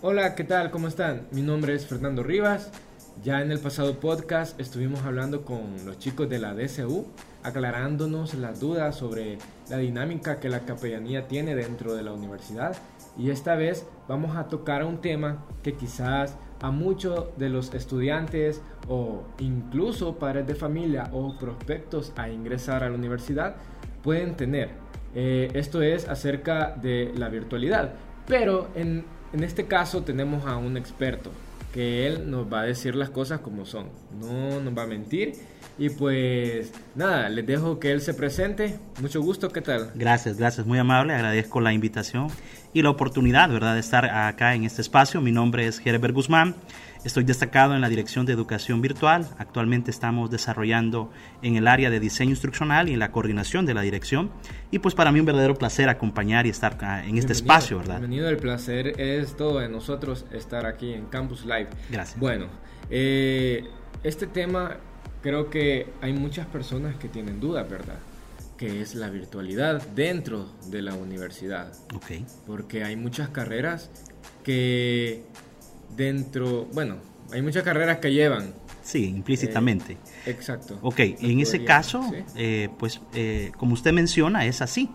Hola, ¿qué tal? ¿Cómo están? Mi nombre es Fernando Rivas. Ya en el pasado podcast estuvimos hablando con los chicos de la DCU, aclarándonos las dudas sobre la dinámica que la capellanía tiene dentro de la universidad. Y esta vez vamos a tocar un tema que quizás a muchos de los estudiantes o incluso padres de familia o prospectos a ingresar a la universidad pueden tener. Eh, esto es acerca de la virtualidad. Pero en, en este caso tenemos a un experto que él nos va a decir las cosas como son. No nos va a mentir. Y pues nada, les dejo que él se presente. Mucho gusto, ¿qué tal? Gracias, gracias, muy amable. Agradezco la invitación y la oportunidad, ¿verdad?, de estar acá en este espacio. Mi nombre es Herbert Guzmán. Estoy destacado en la Dirección de Educación Virtual. Actualmente estamos desarrollando en el área de diseño instruccional y en la coordinación de la dirección. Y pues para mí un verdadero placer acompañar y estar en este espacio, ¿verdad? Bienvenido, el placer es todo de nosotros estar aquí en Campus Live. Gracias. Bueno, eh, este tema creo que hay muchas personas que tienen dudas, ¿verdad? que es la virtualidad dentro de la universidad. Ok. Porque hay muchas carreras que dentro, bueno, hay muchas carreras que llevan. Sí, implícitamente. Eh, exacto. Ok, en ese caso, eh, pues eh, como usted menciona, es así.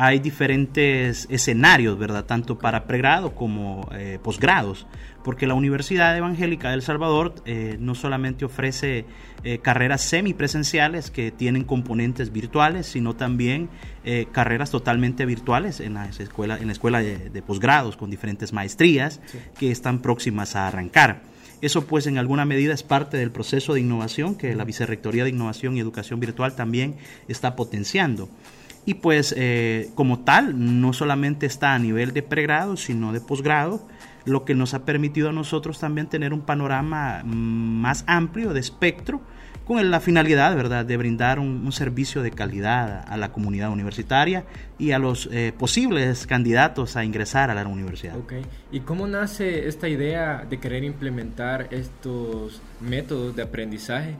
Hay diferentes escenarios, ¿verdad? Tanto para pregrado como posgrados porque la Universidad Evangélica de El Salvador eh, no solamente ofrece eh, carreras semipresenciales que tienen componentes virtuales, sino también eh, carreras totalmente virtuales en la escuela, en la escuela de, posgrados con diferentes maestrías que están próximas a arrancar. Eso pues en alguna medida es parte del proceso de innovación que la Vicerrectoría de Innovación y Educación Virtual también está potenciando. Y pues como tal, no solamente está a nivel de pregrado, sino de posgrado, lo que nos ha permitido a nosotros también tener un panorama mm, más amplio de espectro con la finalidad ¿verdad? de brindar un, servicio de calidad a la comunidad universitaria y a los eh, posibles candidatos a ingresar a la universidad. ¿Y cómo nace esta idea de querer implementar estos métodos de aprendizaje?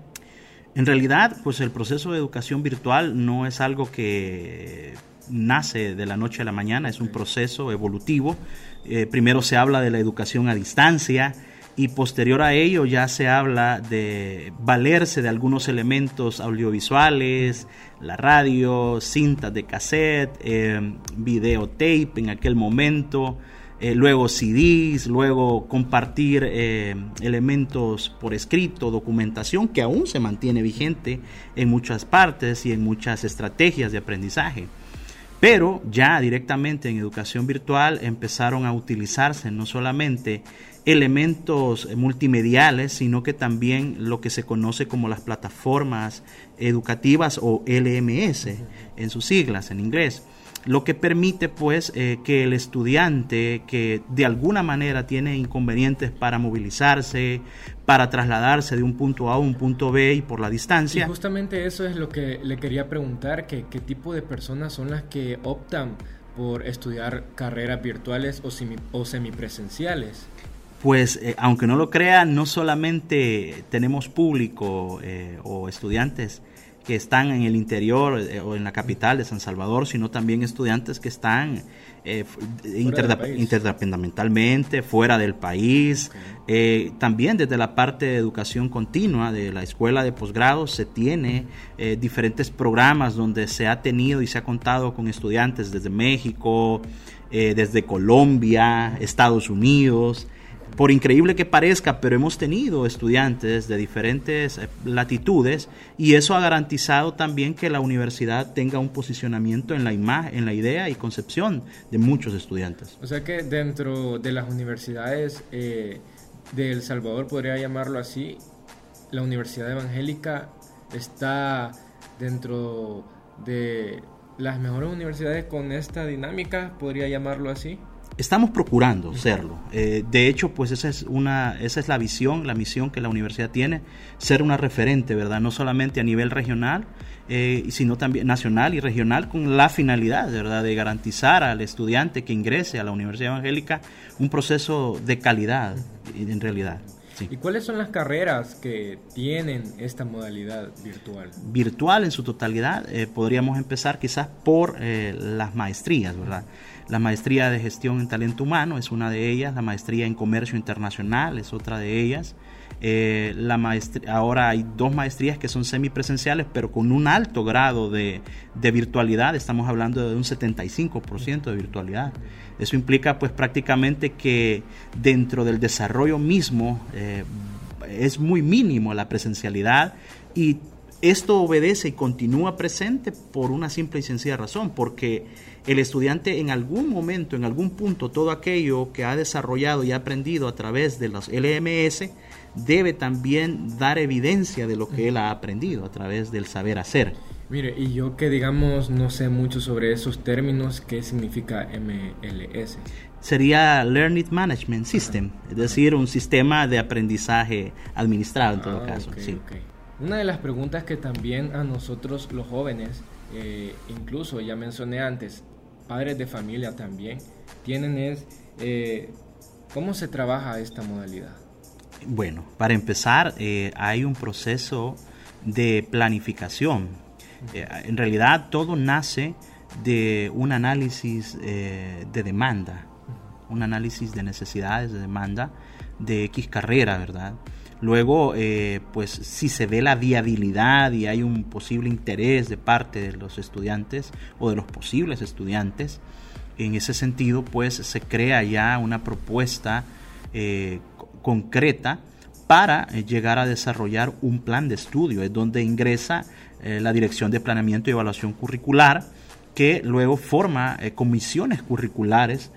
En realidad, pues el proceso de educación virtual no es algo que nace de la noche a la mañana, es un proceso evolutivo. Eh, primero se habla de la educación a distancia y posterior a ello ya se habla de valerse de algunos elementos audiovisuales, la radio, cintas de cassette, eh, videotape en aquel momento, eh, luego CDs, luego compartir elementos por escrito, documentación que aún se mantiene vigente en muchas partes y en muchas estrategias de aprendizaje. Pero ya directamente en educación virtual empezaron a utilizarse no solamente elementos multimediales, sino que también lo que se conoce como las plataformas educativas o LMS en sus siglas en inglés lo que permite pues eh, que el estudiante que de alguna manera tiene inconvenientes para movilizarse, para trasladarse de un punto A a un punto B y por la distancia. Y justamente eso es lo que le quería preguntar, que, qué tipo de personas son las que optan por estudiar carreras virtuales o, o semipresenciales. Pues eh, aunque no lo crea, no solamente tenemos público eh, o estudiantes que están en el interior eh, o en la capital de San Salvador, sino también estudiantes que están eh, interdependamentalmente fuera del país. Eh, también desde la parte de educación continua de la escuela de posgrado se tiene eh, diferentes programas donde se ha tenido y se ha contado con estudiantes desde México, desde Colombia, Estados Unidos por increíble que parezca, pero hemos tenido estudiantes de diferentes eh, latitudes y eso ha garantizado también que la universidad tenga un posicionamiento en la imagen, en la idea y concepción de muchos estudiantes. O sea que dentro de las universidades eh, de El Salvador, podría llamarlo así, la Universidad Evangélica está dentro de las mejores universidades con esta dinámica, podría llamarlo así. Estamos procurando serlo. Eh, de hecho, pues esa es una, esa es la visión, la misión que la universidad tiene, ser una referente, ¿verdad? No solamente a nivel regional, eh, sino también nacional y regional, con la finalidad, ¿verdad?, de garantizar al estudiante que ingrese a la Universidad Evangélica un proceso de calidad, en realidad. ¿Y cuáles son las carreras que tienen esta modalidad virtual? Virtual en su totalidad, eh, podríamos empezar quizás por eh, las maestrías, ¿verdad? La maestría de gestión en talento humano es una de ellas, la maestría en comercio internacional es otra de ellas. Eh, la maestría, ahora hay dos maestrías que son semipresenciales, pero con un alto grado de, de virtualidad, estamos hablando de un 75% de virtualidad. Eso implica pues prácticamente que dentro del desarrollo mismo eh, es muy mínimo la presencialidad y esto obedece y continúa presente por una simple y sencilla razón, porque el estudiante en algún momento, en algún punto, todo aquello que ha desarrollado y ha aprendido a través de los LMS, debe también dar evidencia de lo que él ha aprendido a través del saber hacer. Mire, y yo que digamos no sé mucho sobre esos términos, ¿qué significa MLS? Sería Learning Management System, es decir, un sistema de aprendizaje administrado en todo ah, caso. sí. Una de las preguntas que también a nosotros los jóvenes, eh, incluso ya mencioné antes, padres de familia también, tienen es eh, cómo se trabaja esta modalidad. Bueno, para empezar, eh, hay un proceso de planificación en realidad todo nace de un análisis de demanda, un análisis de necesidades de demanda de X carrera, ¿verdad? Luego, eh, pues si se ve la viabilidad y hay un posible interés de parte de los estudiantes o de los posibles estudiantes, en ese sentido, pues se crea ya una propuesta concreta para llegar a desarrollar un plan de estudio, es donde ingresa eh, la Dirección de Planeamiento y Evaluación Curricular, que luego forma eh, comisiones curriculares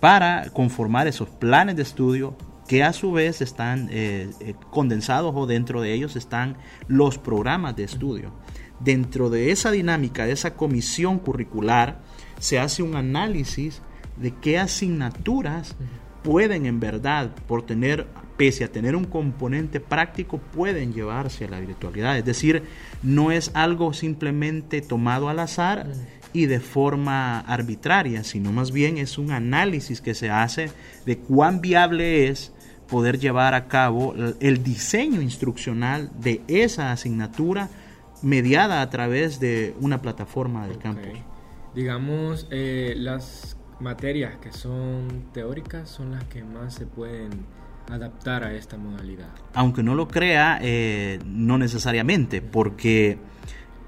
para conformar esos planes de estudio que a su vez están eh, condensados o dentro de ellos están los programas de estudio. Dentro de esa dinámica, de esa comisión curricular, se hace un análisis de qué asignaturas pueden en verdad, por tener pese a tener un componente práctico, pueden llevarse a la virtualidad. Es decir, no es algo simplemente tomado al azar y de forma arbitraria, sino más bien es un análisis que se hace de cuán viable es poder llevar a cabo el diseño instruccional de esa asignatura mediada a través de una plataforma del campus. Digamos, eh, las materias que son teóricas son las que más se pueden adaptar a esta modalidad. Aunque no lo crea, eh, no necesariamente, porque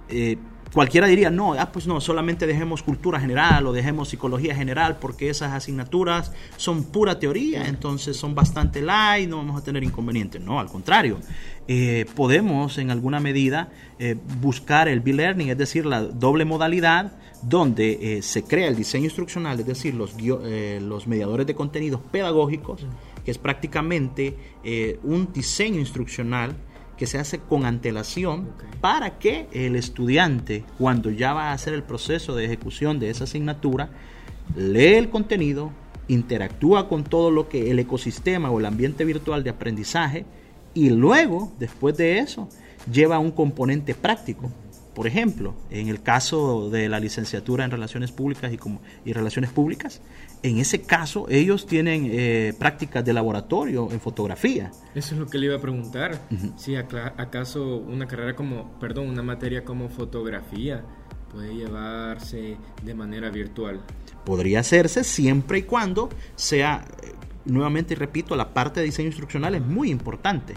eh, cualquiera diría, no, ah, pues no, solamente dejemos cultura general o dejemos psicología general, porque esas asignaturas son pura teoría, entonces son bastante light, no vamos a tener inconvenientes. No, al contrario, eh, podemos en alguna medida buscar el B-Learning, es decir, la doble modalidad, donde se crea el diseño instruccional, es decir, los, los mediadores de contenidos pedagógicos, que es prácticamente eh, un diseño instruccional que se hace con antelación para que el estudiante, cuando ya va a hacer el proceso de ejecución de esa asignatura, lee el contenido, interactúa con todo lo que el ecosistema o el ambiente virtual de aprendizaje y luego, después de eso, lleva un componente práctico. Por ejemplo, en el caso de la licenciatura en Relaciones Públicas y, como, y Relaciones Públicas, en ese caso ellos tienen eh, prácticas de laboratorio en fotografía. Eso es lo que le iba a preguntar. Si acaso una carrera como, perdón, una materia como fotografía puede llevarse de manera virtual. Podría hacerse siempre y cuando sea, nuevamente repito, la parte de diseño instruccional es muy importante.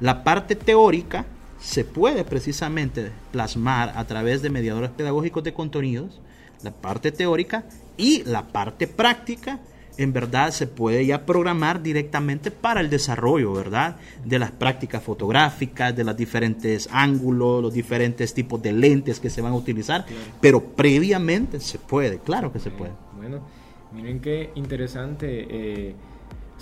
La parte teórica se puede precisamente plasmar a través de mediadores pedagógicos de contenidos, la parte teórica y la parte práctica en verdad se puede ya programar directamente para el desarrollo, ¿verdad? De las prácticas fotográficas, de los diferentes ángulos, los diferentes tipos de lentes que se van a utilizar, pero previamente se puede, claro que se puede. Bueno, miren qué interesante eh,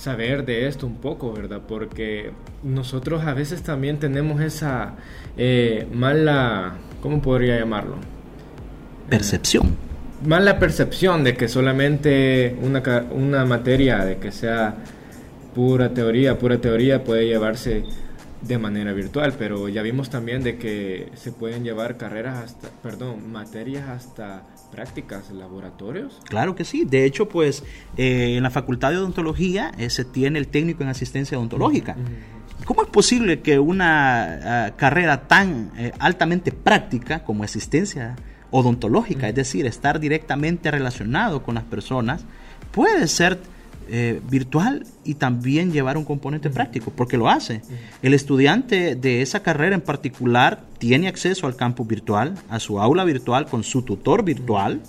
saber de esto un poco, ¿verdad? Porque nosotros a veces también tenemos esa eh, mala, ¿cómo podría llamarlo? Percepción más la percepción de que solamente una, una materia, de que sea pura teoría, pura teoría puede llevarse de manera virtual, pero ya vimos también de que se pueden llevar carreras hasta, perdón, materias hasta prácticas, laboratorios. Claro que sí, de hecho pues eh, en la Facultad de Odontología eh, se tiene el técnico en asistencia odontológica. ¿Cómo es posible que una ah, carrera tan eh, altamente práctica como asistencia odontológica, es decir, estar directamente relacionado con las personas, puede ser eh, virtual y también llevar un componente práctico, porque lo hace. El estudiante de esa carrera en particular tiene acceso al campus virtual, a su aula virtual con su tutor virtual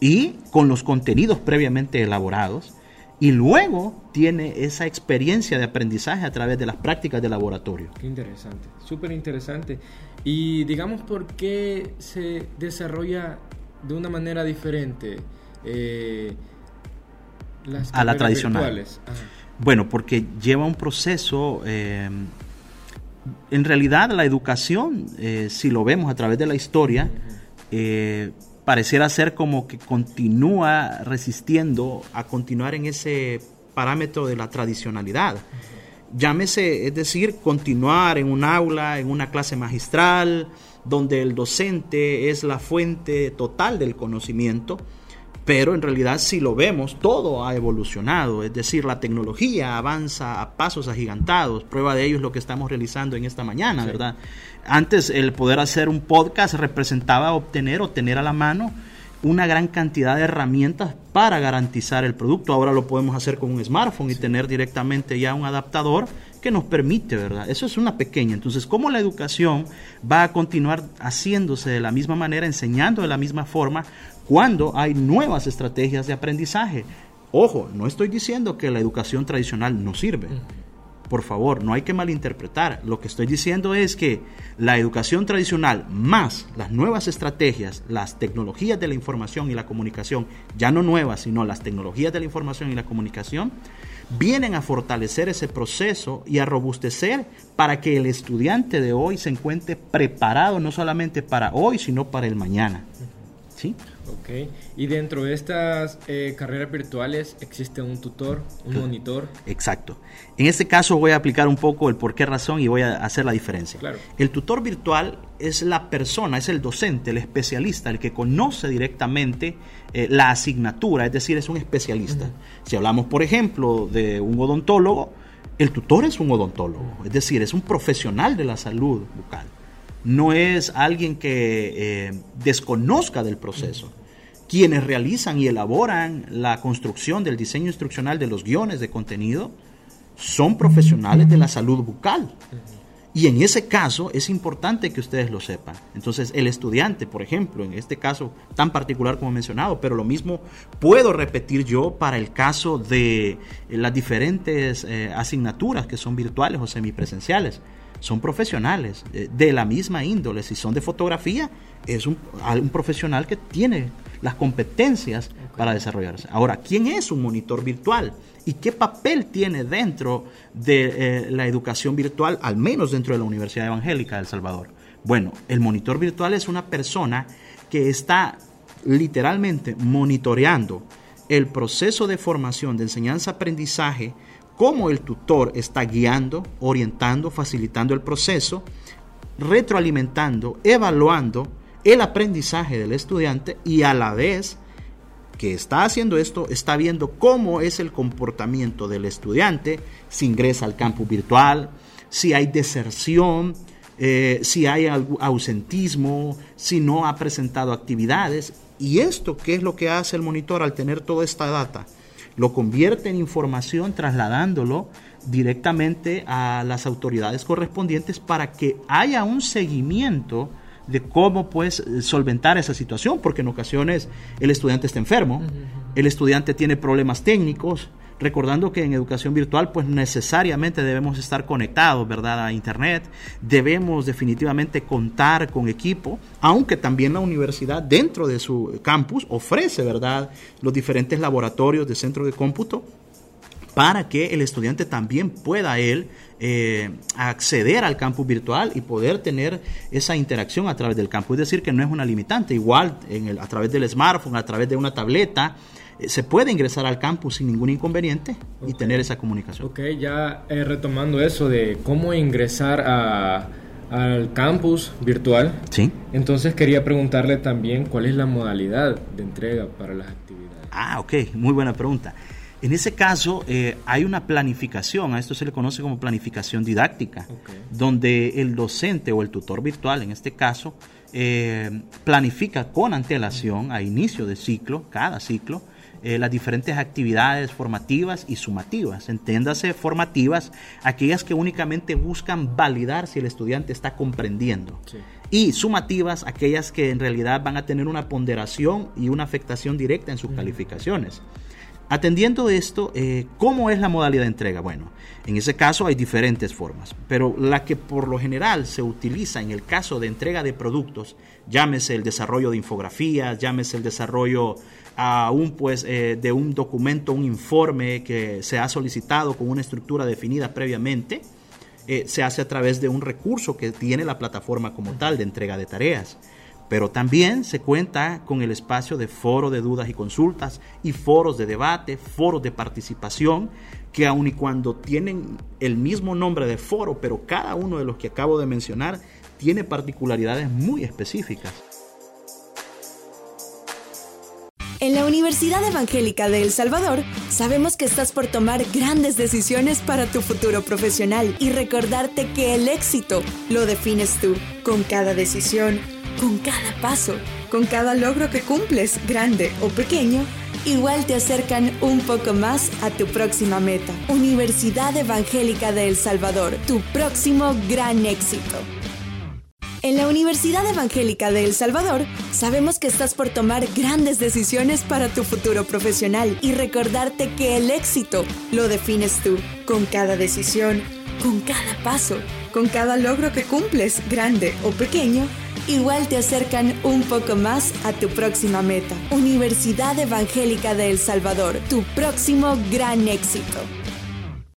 y con los contenidos previamente elaborados. Y luego tiene esa experiencia de aprendizaje a través de las prácticas de laboratorio. Qué interesante, súper interesante. Y digamos, ¿por qué se desarrolla de una manera diferente eh, las a la tradicional? Bueno, porque lleva un proceso... Eh, en realidad la educación, eh, si lo vemos a través de la historia, pareciera ser como que continúa resistiendo a continuar en ese parámetro de la tradicionalidad. Llámese, es decir, continuar en un aula, en una clase magistral, donde el docente es la fuente total del conocimiento, pero en realidad si lo vemos, todo ha evolucionado, es decir, la tecnología avanza a pasos agigantados, prueba de ello es lo que estamos realizando en esta mañana, ¿verdad? Antes el poder hacer un podcast representaba obtener o tener a la mano una gran cantidad de herramientas para garantizar el producto. Ahora lo podemos hacer con un smartphone y tener directamente ya un adaptador que nos permite, ¿verdad? Eso es una pequeña. Entonces, ¿cómo la educación va a continuar haciéndose de la misma manera, enseñando de la misma forma, cuando hay nuevas estrategias de aprendizaje? Ojo, no estoy diciendo que la educación tradicional no sirve. Por favor, no hay que malinterpretar. Lo que estoy diciendo es que la educación tradicional más las nuevas estrategias, las tecnologías de la información y la comunicación, ya no nuevas, sino las tecnologías de la información y la comunicación, vienen a fortalecer ese proceso y a robustecer para que el estudiante de hoy se encuentre preparado no solamente para hoy, sino para el mañana. ¿Sí? Ok, y dentro de estas eh, carreras virtuales existe un tutor, un monitor. Exacto. En este caso voy a aplicar un poco el por qué razón y voy a hacer la diferencia. Claro. El tutor virtual es la persona, es el docente, el especialista, el que conoce directamente eh, la asignatura, es decir, es un especialista. Si hablamos, por ejemplo, de un odontólogo, el tutor es un odontólogo, es decir, es un profesional de la salud bucal no es alguien que eh, desconozca del proceso. Quienes realizan y elaboran la construcción del diseño instruccional de los guiones de contenido son profesionales de la salud bucal. Y en ese caso es importante que ustedes lo sepan. Entonces, el estudiante, por ejemplo, en este caso tan particular como mencionado, pero lo mismo puedo repetir yo para el caso de las diferentes eh, asignaturas que son virtuales o semipresenciales son profesionales eh, de la misma índole. Si son de fotografía, es un, profesional que tiene las competencias para desarrollarse. Ahora, ¿quién es un monitor virtual? ¿Y qué papel tiene dentro de eh, la educación virtual, al menos dentro de la Universidad Evangélica de El Salvador? Bueno, el monitor virtual es una persona que está literalmente monitoreando el proceso de formación, de enseñanza-aprendizaje cómo el tutor está guiando, orientando, facilitando el proceso, retroalimentando, evaluando el aprendizaje del estudiante y a la vez que está haciendo esto, está viendo cómo es el comportamiento del estudiante, si ingresa al campo virtual, si hay deserción, eh, si hay ausentismo, si no ha presentado actividades. Y esto, ¿qué es lo que hace el monitor al tener toda esta data? Lo convierte en información trasladándolo directamente a las autoridades correspondientes para que haya un seguimiento de cómo pues solventar esa situación, porque en ocasiones el estudiante está enfermo, el estudiante tiene problemas técnicos, recordando que en educación virtual pues necesariamente debemos estar conectados, ¿verdad? A internet, debemos definitivamente contar con equipo, aunque también la universidad dentro de su campus ofrece, ¿verdad? Los diferentes laboratorios de centro de cómputo para que el estudiante también pueda él eh, acceder al campus virtual y poder tener esa interacción a través del campus. Es decir, que no es una limitante. Igual en el, a través del smartphone, a través de una tableta, se puede ingresar al campus sin ningún inconveniente y tener esa comunicación. Ok, ya eh, retomando eso de cómo ingresar al campus virtual. Sí. Entonces quería preguntarle también cuál es la modalidad de entrega para las actividades. Ah, ok, muy buena pregunta. En ese caso, eh, hay una planificación, a esto se le conoce como planificación didáctica, donde el docente o el tutor virtual, en este caso, eh, planifica con antelación a inicio de ciclo, cada ciclo, eh, las diferentes actividades formativas y sumativas. Entiéndase formativas, aquellas que únicamente buscan validar si el estudiante está comprendiendo. Y sumativas, aquellas que en realidad van a tener una ponderación y una afectación directa en sus calificaciones. Atendiendo esto, eh, ¿cómo es la modalidad de entrega? Bueno, en ese caso hay diferentes formas, pero la que por lo general se utiliza en el caso de entrega de productos, llámese el desarrollo de infografías, llámese el desarrollo pues eh, de un documento, un informe que se ha solicitado con una estructura definida previamente, eh, se hace a través de un recurso que tiene la plataforma como tal de entrega de tareas pero también se cuenta con el espacio de foro de dudas y consultas y foros de debate, foros de participación, que aun y cuando tienen el mismo nombre de foro, pero cada uno de los que acabo de mencionar tiene particularidades muy específicas. En la Universidad Evangélica de El Salvador sabemos que estás por tomar grandes decisiones para tu futuro profesional y recordarte que el éxito lo defines tú. Con cada decisión, con cada paso, con cada logro que cumples, grande o pequeño, igual te acercan un poco más a tu próxima meta. Universidad Evangélica de El Salvador, tu próximo gran éxito. En la Universidad Evangélica de El Salvador sabemos que estás por tomar grandes decisiones para tu futuro profesional y recordarte que el éxito lo defines tú, con cada decisión, con cada paso, con cada logro que cumples, grande o pequeño, igual te acercan un poco más a tu próxima meta. Universidad Evangélica de El Salvador, tu próximo gran éxito.